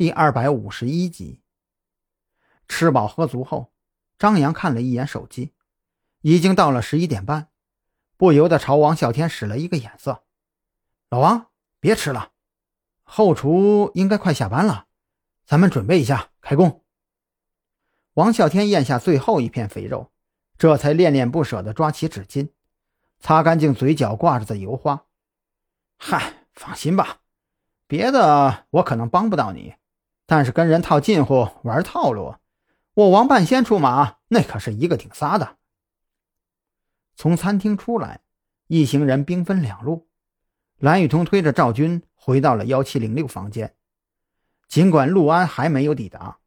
第二百五十一集。吃饱喝足后，张扬看了一眼手机，已经到了十一点半，不由得朝王啸天使了一个眼色：“老王，别吃了，后厨应该快下班了，咱们准备一下开工。”王啸天咽下最后一片肥肉，这才恋恋不舍地抓起纸巾，擦干净嘴角挂着的油花。“嗨，放心吧，别的我可能帮不到你。”但是跟人套近乎玩套路，我王半仙出马，那可是一个顶仨的。从餐厅出来，一行人兵分两路。蓝雨桐推着赵军回到了幺七零六房间。尽管陆安还没有抵达，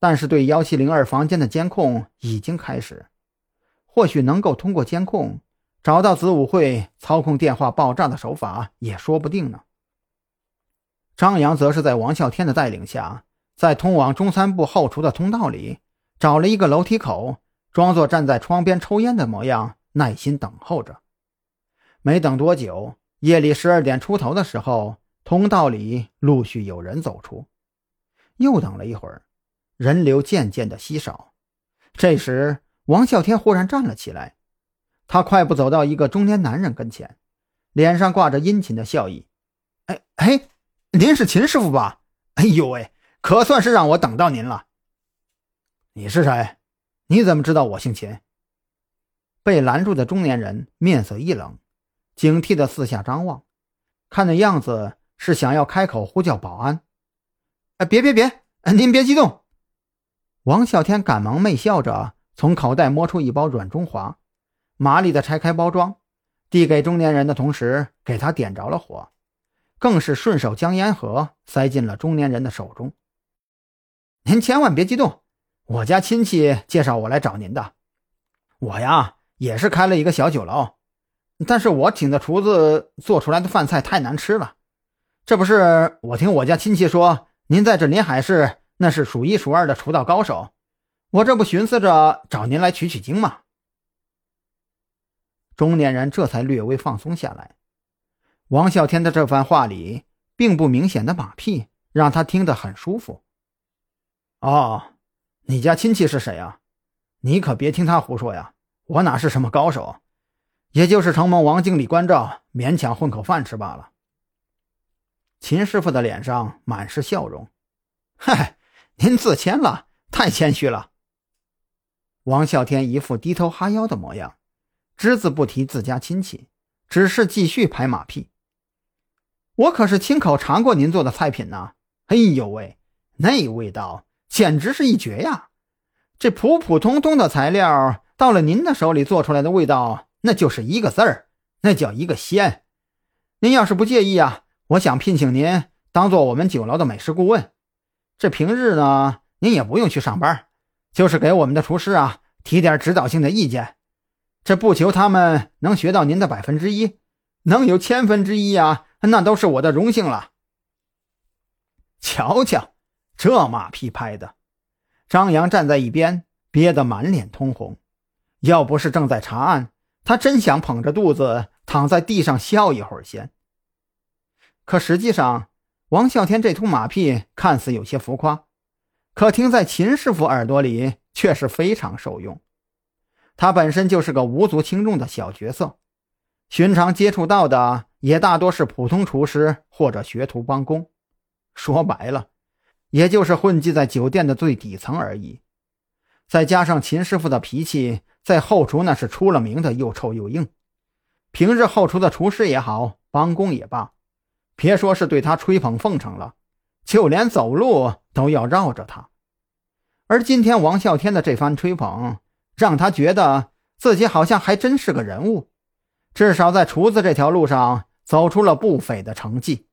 但是对幺七零二房间的监控已经开始，或许能够通过监控找到子午会操控电话爆炸的手法，也说不定呢。张扬则是在王啸天的带领下。在通往中餐部后厨的通道里，找了一个楼梯口，装作站在窗边抽烟的模样，耐心等候着。没等多久，夜里十二点出头的时候，通道里陆续有人走出。又等了一会儿，人流渐渐的稀少。这时，王啸天忽然站了起来，他快步走到一个中年男人跟前，脸上挂着殷勤的笑意：“哎哎，您是秦师傅吧？哎呦喂！”可算是让我等到您了。你是谁？你怎么知道我姓秦？被拦住的中年人面色一冷，警惕的四下张望，看那样子是想要开口呼叫保安。哎，别别别！您别激动。王啸天赶忙媚笑着从口袋摸出一包软中华，麻利的拆开包装，递给中年人的同时，给他点着了火，更是顺手将烟盒塞进了中年人的手中。您千万别激动，我家亲戚介绍我来找您的。我呀也是开了一个小酒楼，但是我请的厨子做出来的饭菜太难吃了。这不是我听我家亲戚说，您在这临海市那是数一数二的厨道高手，我这不寻思着找您来取取经吗？中年人这才略微放松下来。王啸天的这番话里，并不明显的马屁，让他听得很舒服。哦，你家亲戚是谁啊？你可别听他胡说呀！我哪是什么高手，也就是承蒙王经理关照，勉强混口饭吃罢了。秦师傅的脸上满是笑容，嗨，您自谦了，太谦虚了。王啸天一副低头哈腰的模样，只字不提自家亲戚，只是继续拍马屁。我可是亲口尝过您做的菜品呢，哎呦喂，那味道！简直是一绝呀！这普普通通的材料，到了您的手里做出来的味道，那就是一个字儿，那叫一个鲜。您要是不介意啊，我想聘请您当做我们酒楼的美食顾问。这平日呢，您也不用去上班，就是给我们的厨师啊提点指导性的意见。这不求他们能学到您的百分之一，能有千分之一啊，那都是我的荣幸了。瞧瞧。这马屁拍的，张扬站在一边，憋得满脸通红。要不是正在查案，他真想捧着肚子躺在地上笑一会儿先。可实际上，王啸天这通马屁看似有些浮夸，可听在秦师傅耳朵里却是非常受用。他本身就是个无足轻重的小角色，寻常接触到的也大多是普通厨师或者学徒帮工。说白了。也就是混迹在酒店的最底层而已，再加上秦师傅的脾气，在后厨那是出了名的又臭又硬。平日后厨的厨师也好，帮工也罢，别说是对他吹捧奉承了，就连走路都要绕着他。而今天王啸天的这番吹捧，让他觉得自己好像还真是个人物，至少在厨子这条路上走出了不菲的成绩。